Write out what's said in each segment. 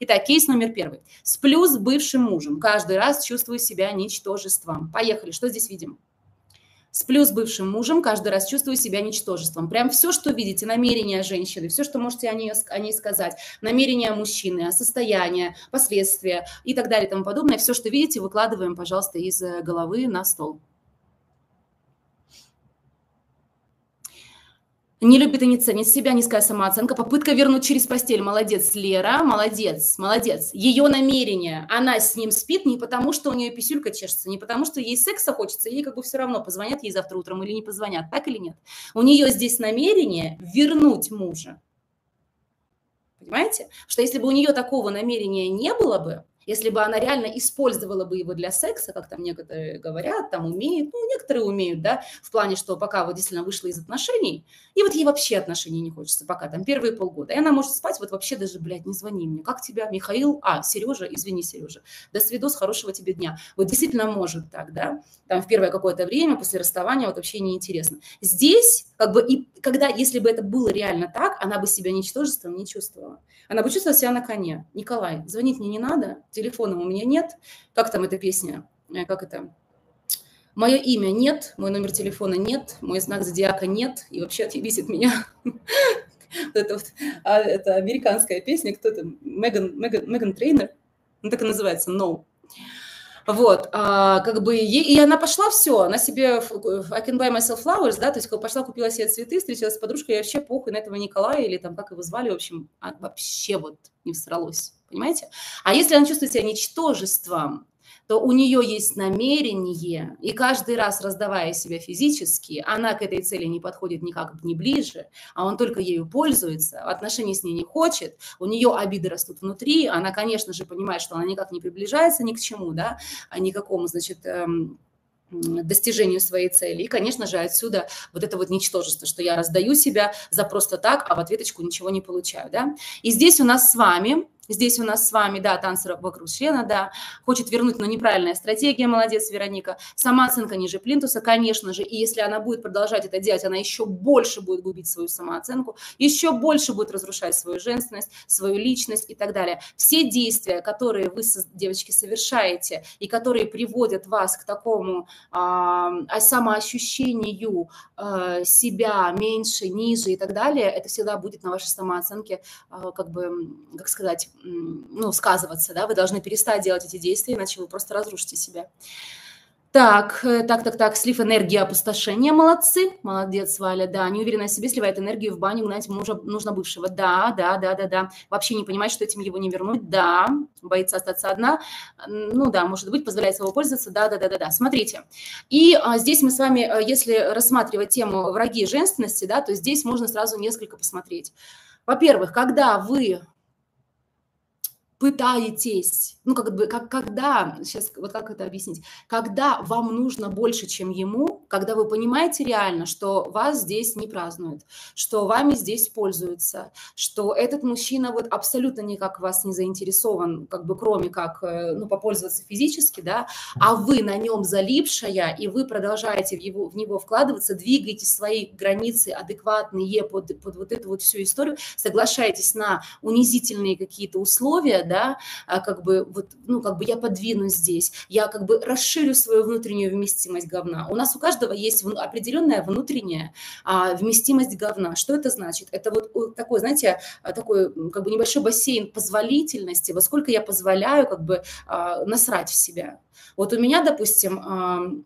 Итак, кейс номер первый. Сплю с бывшим мужем. Каждый раз чувствую себя ничтожеством. Поехали. Что здесь видим? Сплю с бывшим мужем, каждый раз чувствую себя ничтожеством. Прям все, что видите, намерения женщины, все, что можете о ней, о ней сказать, намерения мужчины, состояние, последствия и так далее и тому подобное, все, что видите, выкладываем, пожалуйста, из э, головы на стол. Не любит и не ценит себя, низкая самооценка, попытка вернуть через постель. Молодец, Лера, молодец, молодец. Ее намерение, она с ним спит не потому, что у нее писюлька чешется, не потому, что ей секса хочется, ей как бы все равно, позвонят ей завтра утром или не позвонят, так или нет. У нее здесь намерение вернуть мужа. Понимаете? Что если бы у нее такого намерения не было бы, если бы она реально использовала бы его для секса, как там некоторые говорят, там умеют, ну, некоторые умеют, да, в плане, что пока вот действительно вышла из отношений, и вот ей вообще отношений не хочется, пока там первые полгода, и она может спать, вот вообще даже, блядь, не звони мне, как тебя, Михаил, а, Сережа, извини, Сережа, до свидос, хорошего тебе дня. Вот действительно может так, да, там в первое какое-то время после расставания вот вообще неинтересно. Здесь, как бы, и когда, если бы это было реально так, она бы себя ничтожеством не чувствовала. Она бы чувствовала себя на коне. Николай, звонить мне не надо, телефона у меня нет. Как там эта песня? Э, как это? Мое имя нет, мой номер телефона нет, мой знак зодиака нет, и вообще отъебись от меня. Это, вот, а, это американская песня, кто то Меган, Меган, Меган Трейнер, ну так и называется, No. Вот, а, как бы, и она пошла, все, она себе, I can buy myself flowers, да, то есть пошла, купила себе цветы, встретилась с подружкой, и вообще похуй на этого Николая, или там, как его звали, в общем, а, вообще вот не всралось понимаете? А если она чувствует себя ничтожеством, то у нее есть намерение, и каждый раз, раздавая себя физически, она к этой цели не подходит никак не ближе, а он только ею пользуется, отношений с ней не хочет, у нее обиды растут внутри, она, конечно же, понимает, что она никак не приближается ни к чему, да, а никакому, значит, эм, достижению своей цели. И, конечно же, отсюда вот это вот ничтожество, что я раздаю себя за просто так, а в ответочку ничего не получаю, да. И здесь у нас с вами Здесь у нас с вами, да, танцы вокруг члена, да, хочет вернуть, но неправильная стратегия, молодец, Вероника. Самооценка ниже плинтуса, конечно же, и если она будет продолжать это делать, она еще больше будет губить свою самооценку, еще больше будет разрушать свою женственность, свою личность и так далее. Все действия, которые вы, девочки, совершаете и которые приводят вас к такому а, самоощущению а, себя меньше, ниже и так далее, это всегда будет на вашей самооценке, а, как бы, как сказать, ну, сказываться, да, вы должны перестать делать эти действия, иначе вы просто разрушите себя. Так, э, так, так, так, слив энергии опустошения, молодцы, молодец, Валя, да, неуверенная в себе сливает энергию в баню, гнать мужа нужно бывшего, да, да, да, да, да, вообще не понимает, что этим его не вернуть, да, боится остаться одна, ну да, может быть, позволяет собой пользоваться, да, да, да, да, да, смотрите, и а, здесь мы с вами, э, если рассматривать тему враги женственности, да, то здесь можно сразу несколько посмотреть. Во-первых, когда вы пытаетесь, ну, как бы, как, когда, сейчас, вот как это объяснить, когда вам нужно больше, чем ему, когда вы понимаете реально, что вас здесь не празднуют, что вами здесь пользуются, что этот мужчина вот абсолютно никак вас не заинтересован, как бы, кроме как, э, ну, попользоваться физически, да, а вы на нем залипшая, и вы продолжаете в, его, в него вкладываться, двигаете свои границы адекватные под, под вот эту вот всю историю, соглашаетесь на унизительные какие-то условия, да, а как бы вот, ну, как бы я подвинусь здесь, я как бы расширю свою внутреннюю вместимость говна. У нас у каждого есть определенная внутренняя а, вместимость говна. Что это значит? Это вот такой, знаете, а, такой как бы небольшой бассейн позволительности, во сколько я позволяю как бы а, насрать в себя. Вот у меня, допустим,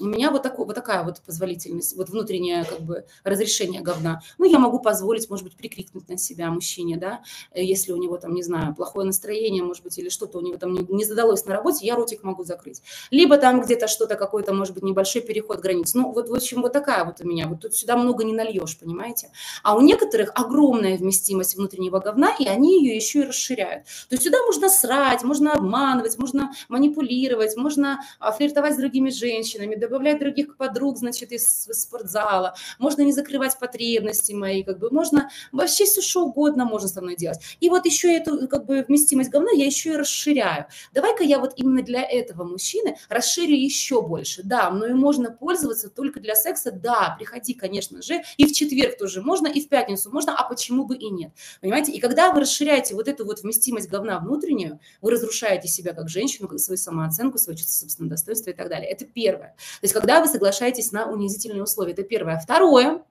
у меня вот, такой, вот такая вот позволительность, вот внутреннее как бы разрешение говна. Ну, я могу позволить, может быть, прикрикнуть на себя мужчине, да, если у него там, не знаю, плохое настроение, может быть, или что-то у него там не, не задалось на работе, я ротик могу закрыть. Либо там где-то что-то, какой-то, может быть, небольшой переход границ. Ну, вот, в общем, вот такая вот у меня. Вот тут сюда много не нальешь, понимаете? А у некоторых огромная вместимость внутреннего говна, и они ее еще и расширяют. То есть сюда можно срать, можно обманывать, можно манипулировать, можно а, флиртовать с другими женщинами, добавлять других подруг, значит, из спортзала, можно не закрывать потребности мои, как бы можно вообще все что угодно можно со мной делать. И вот еще эту как бы вместимость говна я еще и расширяю. Давай-ка я вот именно для этого мужчины расширю еще больше. Да, но и можно пользоваться только для секса. Да, приходи, конечно же, и в четверг тоже можно, и в пятницу можно, а почему бы и нет? Понимаете? И когда вы расширяете вот эту вот вместимость говна внутреннюю, вы разрушаете себя как женщину, свою самооценку, свое чувство собственного достоинства и так далее. Это первое. То есть когда вы соглашаетесь на унизительные условия, это первое. Второе,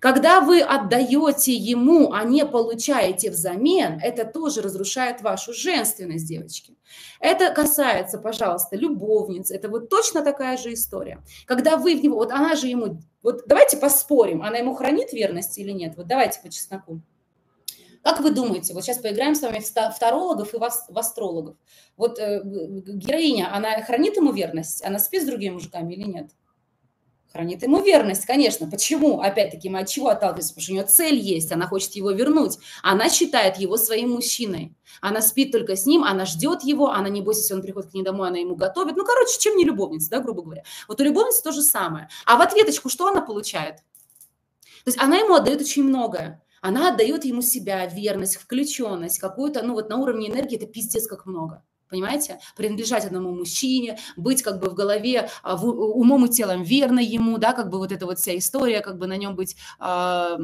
когда вы отдаете ему, а не получаете взамен, это тоже разрушает вашу женственность, девочки. Это касается, пожалуйста, любовниц. Это вот точно такая же история. Когда вы в него, вот она же ему, вот давайте поспорим, она ему хранит верность или нет? Вот давайте по чесноку. Как вы думаете, вот сейчас поиграем с вами в тарологов и в астрологов. Вот э, героиня, она хранит ему верность? Она спит с другими мужиками или нет? Хранит ему верность, конечно. Почему? Опять-таки, мы от чего отталкиваемся? Потому что у нее цель есть, она хочет его вернуть. Она считает его своим мужчиной. Она спит только с ним, она ждет его, она, не бойся, если он приходит к ней домой, она ему готовит. Ну, короче, чем не любовница, да, грубо говоря. Вот у любовницы то же самое. А в ответочку что она получает? То есть она ему отдает очень многое. Она отдает ему себя, верность, включенность, какую-то, ну вот на уровне энергии это пиздец как много. Понимаете? Принадлежать одному мужчине, быть как бы в голове, а, в, умом и телом верно ему, да, как бы вот эта вот вся история, как бы на нем быть, э,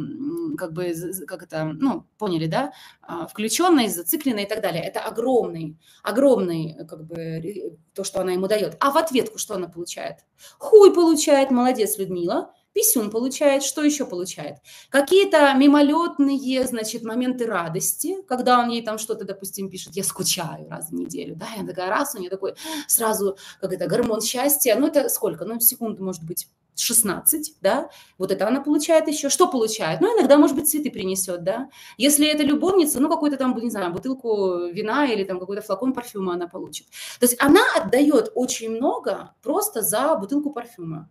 как бы, как это, ну, поняли, да, э, а, включенной, зацикленной и так далее. Это огромный, огромный, как бы, то, что она ему дает. А в ответку что она получает? Хуй получает, молодец, Людмила, писюн получает, что еще получает? Какие-то мимолетные, значит, моменты радости, когда он ей там что-то, допустим, пишет, я скучаю раз в неделю, да, я такая раз, у нее такой сразу, как это, гормон счастья, ну это сколько, ну секунду, может быть, 16, да, вот это она получает еще. Что получает? Ну, иногда, может быть, цветы принесет, да. Если это любовница, ну, какую-то там, не знаю, бутылку вина или там какой-то флакон парфюма она получит. То есть она отдает очень много просто за бутылку парфюма.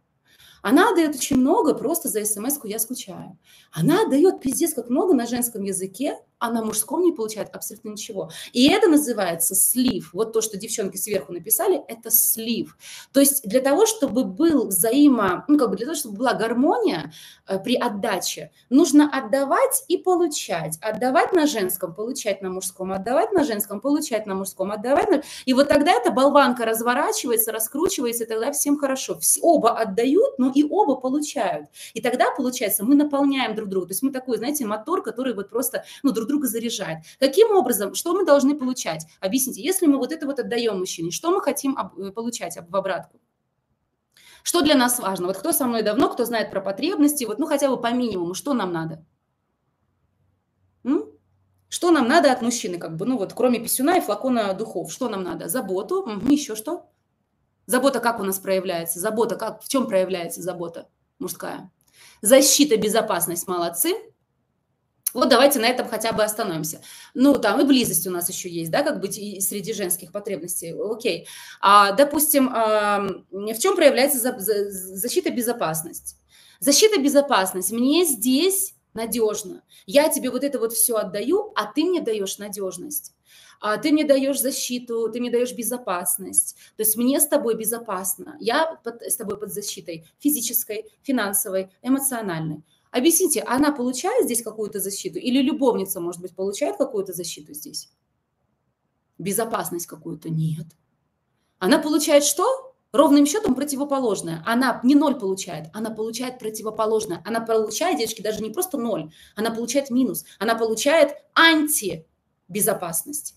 Она дает очень много просто за смс-ку «я скучаю». Она дает пиздец как много на женском языке, а на мужском не получает абсолютно ничего. И это называется слив. Вот то, что девчонки сверху написали, это слив. То есть для того, чтобы был взаимо, ну как бы для того, чтобы была гармония э, при отдаче, нужно отдавать и получать. Отдавать на женском, получать на мужском, отдавать на женском, получать на мужском, отдавать на... И вот тогда эта болванка разворачивается, раскручивается, и тогда всем хорошо. Оба отдают, но и оба получают. И тогда, получается, мы наполняем друг друга. То есть мы такой, знаете, мотор, который вот просто, ну, друг друга заряжает. Каким образом, что мы должны получать? Объясните, если мы вот это вот отдаем мужчине, что мы хотим э, получать в обратку? Что для нас важно? Вот кто со мной давно, кто знает про потребности, вот ну хотя бы по минимуму, что нам надо? М? Что нам надо от мужчины, как бы, ну вот кроме писюна и флакона духов, что нам надо? Заботу, угу, еще что? Забота как у нас проявляется? Забота как? В чем проявляется забота мужская? Защита, безопасность, молодцы. Вот давайте на этом хотя бы остановимся. Ну, там и близость у нас еще есть, да, как быть и среди женских потребностей. Окей. А, допустим, в чем проявляется за, за, защита безопасность? Защита безопасность. Мне здесь надежно. Я тебе вот это вот все отдаю, а ты мне даешь надежность. А ты мне даешь защиту, ты мне даешь безопасность. То есть мне с тобой безопасно. Я под, с тобой под защитой физической, финансовой, эмоциональной. Объясните, она получает здесь какую-то защиту или любовница, может быть, получает какую-то защиту здесь? Безопасность какую-то? Нет. Она получает что? Ровным счетом противоположное. Она не ноль получает, она получает противоположное. Она получает, девочки, даже не просто ноль, она получает минус. Она получает антибезопасность.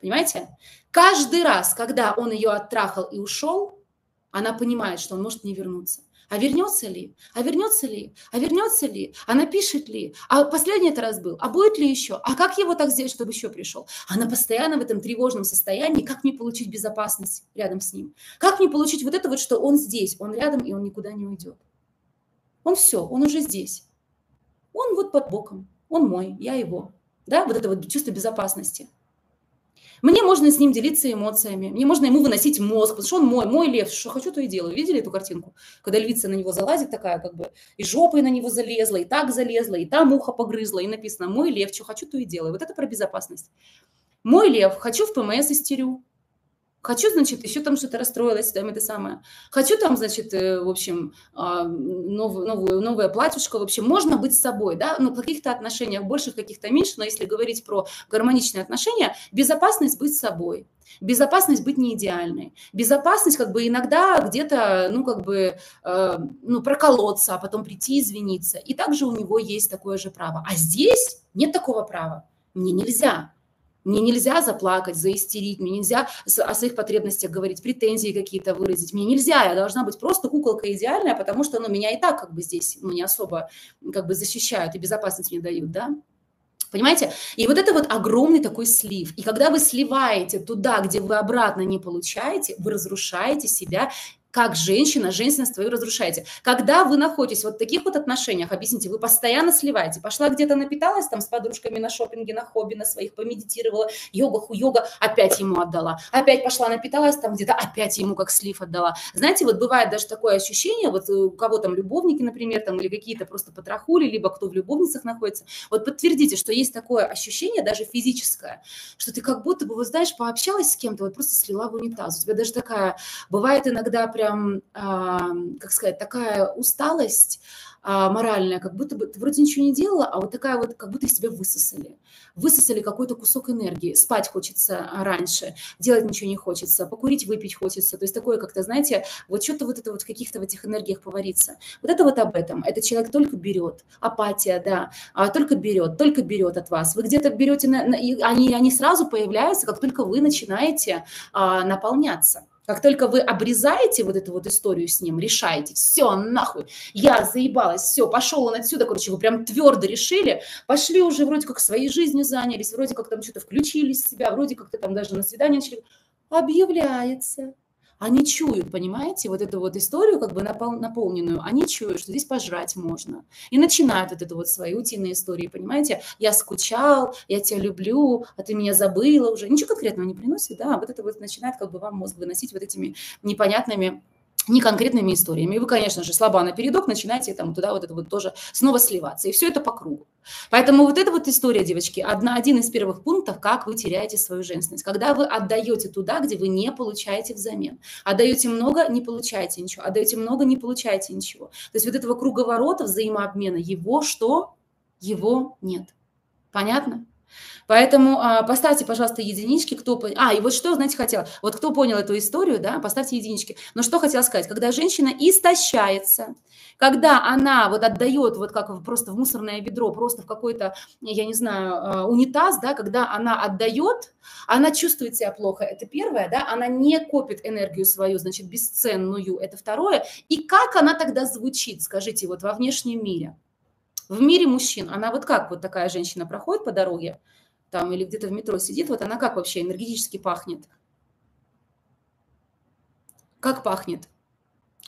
Понимаете? Каждый раз, когда он ее оттрахал и ушел, она понимает, что он может не вернуться. А вернется ли? А вернется ли? А вернется ли? А напишет ли? А последний это раз был? А будет ли еще? А как его так сделать, чтобы еще пришел? Она постоянно в этом тревожном состоянии. Как мне получить безопасность рядом с ним? Как мне получить вот это вот, что он здесь, он рядом, и он никуда не уйдет? Он все, он уже здесь. Он вот под боком. Он мой, я его. Да, вот это вот чувство безопасности. Мне можно с ним делиться эмоциями, мне можно ему выносить мозг, потому что он мой, мой лев, что хочу, то и делаю. Видели эту картинку? Когда львица на него залазит такая, как бы, и жопой на него залезла, и так залезла, и там ухо погрызла, и написано «мой лев, что хочу, то и делаю». Вот это про безопасность. Мой лев, хочу в ПМС истерю. Хочу, значит, еще там что-то расстроилась, там это самое. Хочу там, значит, э, в общем, а, новую, новую, новое платьюшко. В общем, можно быть собой, да, но в каких-то отношениях больше, каких-то меньше. Но если говорить про гармоничные отношения, безопасность быть собой. Безопасность быть не идеальной. Безопасность как бы иногда где-то, ну, как бы, э, ну, проколоться, а потом прийти извиниться. И также у него есть такое же право. А здесь нет такого права. Мне нельзя. Мне нельзя заплакать, заистерить, мне нельзя о своих потребностях говорить, претензии какие-то выразить. Мне нельзя, я должна быть просто куколка идеальная, потому что ну, меня и так как бы здесь ну, не особо как бы защищают и безопасность мне дают, да. Понимаете? И вот это вот огромный такой слив. И когда вы сливаете туда, где вы обратно не получаете, вы разрушаете себя как женщина, женственность твою разрушаете. Когда вы находитесь вот в таких вот отношениях, объясните, вы постоянно сливаете. Пошла где-то напиталась там с подружками на шопинге, на хобби, на своих, помедитировала, йога, ху-йога, опять ему отдала. Опять пошла напиталась там где-то, опять ему как слив отдала. Знаете, вот бывает даже такое ощущение, вот у кого там любовники, например, там или какие-то просто потрахули, либо кто в любовницах находится, вот подтвердите, что есть такое ощущение, даже физическое, что ты как будто бы, вот знаешь, пообщалась с кем-то, вот просто слила в унитаз. У тебя даже такая, бывает иногда прям прям, как сказать, такая усталость а, моральная, как будто бы ты вроде ничего не делала, а вот такая вот, как будто из тебя высосали. Высосали какой-то кусок энергии. Спать хочется раньше, делать ничего не хочется, покурить, выпить хочется. То есть такое как-то, знаете, вот что-то вот это вот в каких-то в этих энергиях повариться. Вот это вот об этом. Этот человек только берет. Апатия, да, а только берет, только берет от вас. Вы где-то берете, на, на, они, они сразу появляются, как только вы начинаете а, наполняться. Как только вы обрезаете вот эту вот историю с ним, решаете, все, нахуй, я заебалась, все, пошел он отсюда, короче, вы прям твердо решили, пошли уже вроде как своей жизнью занялись, вроде как там что-то включились в себя, вроде как-то там даже на свидание начали, объявляется они чуют, понимаете, вот эту вот историю как бы напол, наполненную, они чуют, что здесь пожрать можно. И начинают вот эту вот свои утиные истории, понимаете, я скучал, я тебя люблю, а ты меня забыла уже. Ничего конкретного не приносит, да, вот это вот начинает как бы вам мозг выносить вот этими непонятными не конкретными историями. И вы, конечно же, слаба на передок, начинаете там туда вот это вот тоже снова сливаться. И все это по кругу. Поэтому вот эта вот история, девочки, одна, один из первых пунктов, как вы теряете свою женственность. Когда вы отдаете туда, где вы не получаете взамен. Отдаете много, не получаете ничего. Отдаете много, не получаете ничего. То есть вот этого круговорота взаимообмена, его что? Его нет. Понятно? Поэтому а, поставьте, пожалуйста, единички, кто... А, и вот что, знаете, хотела, вот кто понял эту историю, да, поставьте единички. Но что хотела сказать, когда женщина истощается, когда она вот отдает, вот как просто в мусорное ведро, просто в какой-то, я не знаю, а, унитаз, да, когда она отдает, она чувствует себя плохо, это первое, да, она не копит энергию свою, значит, бесценную, это второе. И как она тогда звучит, скажите, вот во внешнем мире? В мире мужчин, она вот как вот такая женщина проходит по дороге, там или где-то в метро сидит, вот она как вообще энергетически пахнет? Как пахнет?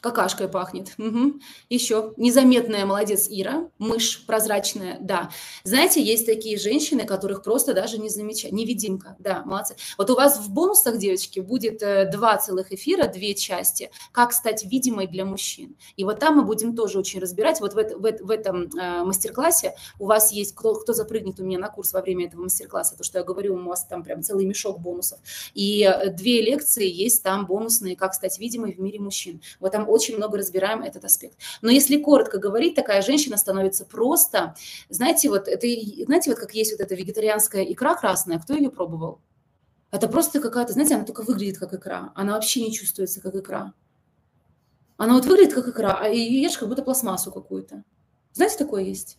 Какашкой пахнет. Угу. Еще незаметная, молодец, Ира. Мышь прозрачная, да. Знаете, есть такие женщины, которых просто даже не замечают. Невидимка, да, молодцы. Вот у вас в бонусах, девочки, будет э, два целых эфира, две части, как стать видимой для мужчин. И вот там мы будем тоже очень разбирать. Вот в, в, в этом э, мастер-классе у вас есть, кто, кто запрыгнет у меня на курс во время этого мастер-класса, то, что я говорю, у вас там прям целый мешок бонусов. И э, две лекции есть там бонусные, как стать видимой в мире мужчин. Вот там очень много разбираем этот аспект. Но если коротко говорить, такая женщина становится просто, знаете, вот это, знаете, вот как есть вот эта вегетарианская икра красная, кто ее пробовал? Это просто какая-то, знаете, она только выглядит как икра, она вообще не чувствуется как икра. Она вот выглядит как икра, а ешь как будто пластмассу какую-то. Знаете, такое есть?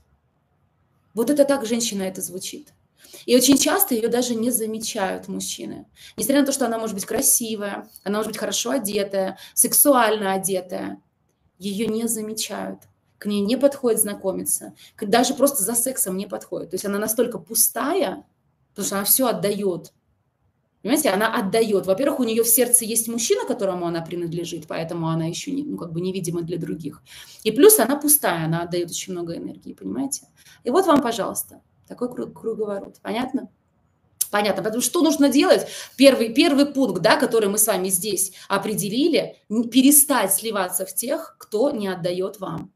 Вот это так женщина это звучит. И очень часто ее даже не замечают мужчины. Несмотря на то, что она может быть красивая, она может быть хорошо одетая, сексуально одетая, ее не замечают. К ней не подходит знакомиться. Даже просто за сексом не подходит. То есть она настолько пустая, потому что она все отдает. Понимаете, она отдает. Во-первых, у нее в сердце есть мужчина, которому она принадлежит, поэтому она еще не, ну, как бы невидима для других. И плюс она пустая, она отдает очень много энергии, понимаете? И вот вам, пожалуйста, такой круг, круговорот. Понятно? Понятно. Потому что нужно делать? Первый, первый пункт, да, который мы с вами здесь определили, перестать сливаться в тех, кто не отдает вам.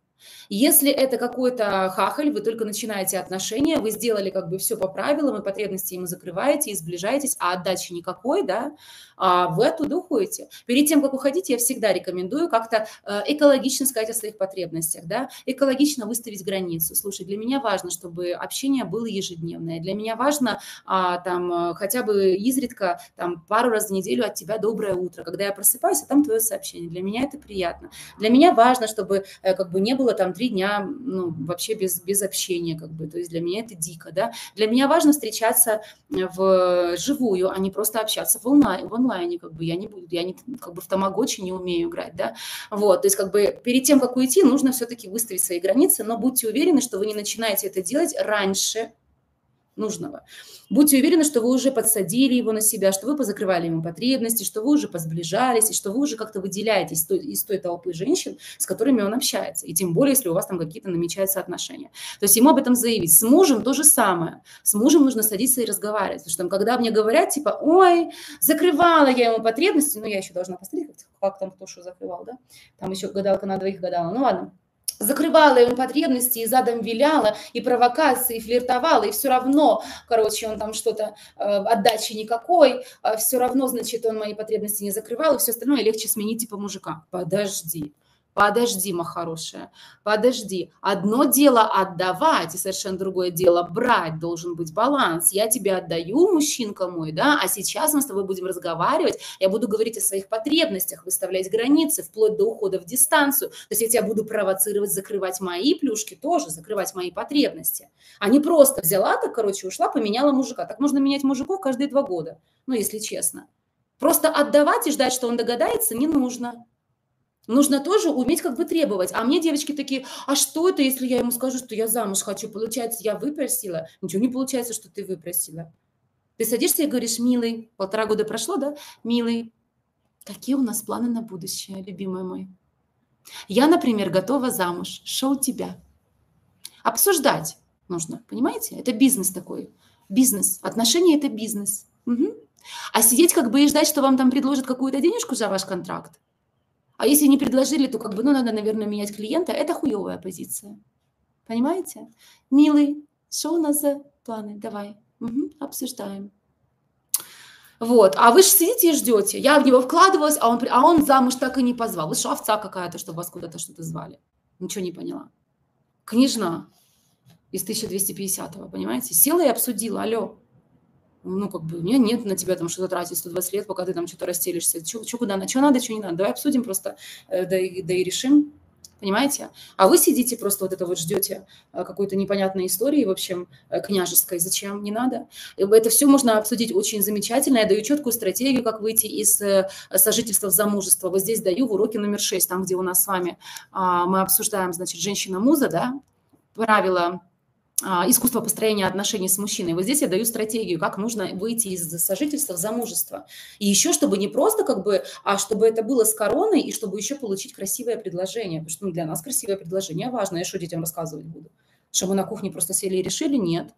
Если это какой-то хахаль, вы только начинаете отношения, вы сделали как бы все по правилам, и потребности ему закрываете, и сближаетесь, а отдачи никакой, да, вы оттуда уходите. Перед тем, как уходить, я всегда рекомендую как-то э, экологично сказать о своих потребностях, да, экологично выставить границу. Слушай, для меня важно, чтобы общение было ежедневное, для меня важно а, там э, хотя бы изредка там пару раз в неделю от тебя доброе утро, когда я просыпаюсь, а там твое сообщение. Для меня это приятно. Для меня важно, чтобы э, как бы не было там три дня ну, вообще без, без общения, как бы, то есть для меня это дико, да. Для меня важно встречаться в живую, а не просто общаться в онлайн, онлайне, как бы я не буду, я не, как бы в тамагочи не умею играть, да, вот, то есть как бы перед тем, как уйти, нужно все-таки выставить свои границы, но будьте уверены, что вы не начинаете это делать раньше, нужного. Будьте уверены, что вы уже подсадили его на себя, что вы позакрывали ему потребности, что вы уже позближались, и что вы уже как-то выделяетесь из той, из той толпы женщин, с которыми он общается. И тем более, если у вас там какие-то намечаются отношения. То есть ему об этом заявить. С мужем то же самое. С мужем нужно садиться и разговаривать. Потому что когда мне говорят, типа, ой, закрывала я ему потребности, ну, я еще должна посмотреть, как, как там кто что закрывал, да? Там еще гадалка на двоих гадала. Ну, ладно закрывала ему потребности и задом виляла, и провокации, и флиртовала, и все равно, короче, он там что-то, э, отдачи никакой, э, все равно, значит, он мои потребности не закрывал, и все остальное легче сменить типа мужика. Подожди, Подожди, моя хорошая, подожди. Одно дело отдавать, и совершенно другое дело брать. Должен быть баланс. Я тебе отдаю, мужчинка мой, да, а сейчас мы с тобой будем разговаривать. Я буду говорить о своих потребностях, выставлять границы, вплоть до ухода в дистанцию. То есть я тебя буду провоцировать, закрывать мои плюшки тоже, закрывать мои потребности. А не просто взяла так, короче, ушла, поменяла мужика. Так можно менять мужиков каждые два года, ну, если честно. Просто отдавать и ждать, что он догадается, не нужно. Нужно тоже уметь как бы требовать. А мне девочки такие, а что это, если я ему скажу, что я замуж хочу? Получается, я выпросила? Ничего не получается, что ты выпросила. Ты садишься и говоришь, милый, полтора года прошло, да? Милый, какие у нас планы на будущее, любимый мой? Я, например, готова замуж. Что у тебя? Обсуждать нужно, понимаете? Это бизнес такой. Бизнес. Отношения – это бизнес. Угу. А сидеть как бы и ждать, что вам там предложат какую-то денежку за ваш контракт, а если не предложили, то как бы, ну, надо, наверное, менять клиента. Это хуевая позиция. Понимаете? Милый, что у нас за планы? Давай, угу, обсуждаем. Вот, а вы же сидите и ждете. Я в него вкладывалась, а он, а он замуж так и не позвал. Вы что, овца какая-то, чтобы вас куда-то что-то звали? Ничего не поняла. Княжна из 1250-го, понимаете? Села и обсудила, алло ну, как бы, у меня нет на тебя там что-то тратить 120 лет, пока ты там что-то расстелишься. Что куда, на что надо, что не надо. Давай обсудим просто, э, да да и решим. Понимаете? А вы сидите просто вот это вот ждете э, какой-то непонятной истории, в общем, э, княжеской. Зачем? Не надо. Это все можно обсудить очень замечательно. Я даю четкую стратегию, как выйти из сожительства в замужество. Вот здесь даю в уроке номер 6, там, где у нас с вами а, мы обсуждаем, значит, женщина-муза, да, правила искусство построения отношений с мужчиной. Вот здесь я даю стратегию, как нужно выйти из сожительства в замужество. И еще, чтобы не просто как бы, а чтобы это было с короной, и чтобы еще получить красивое предложение. Потому что ну, для нас красивое предложение важно. Я что детям рассказывать буду? Что мы на кухне просто сели и решили? Нет.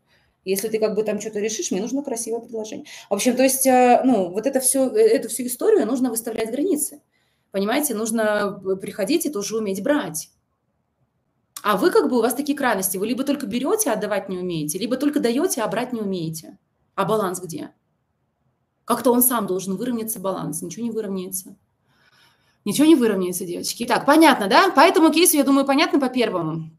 Если ты как бы там что-то решишь, мне нужно красивое предложение. В общем, то есть, э, ну, вот это все, э, эту всю историю нужно выставлять границы. Понимаете, нужно э, приходить и тоже уметь брать. А вы как бы, у вас такие крайности. Вы либо только берете, а отдавать не умеете, либо только даете, а брать не умеете. А баланс где? Как-то он сам должен выровняться, баланс. Ничего не выровняется. Ничего не выровняется, девочки. Так, понятно, да? По этому кейсу, я думаю, понятно по первому.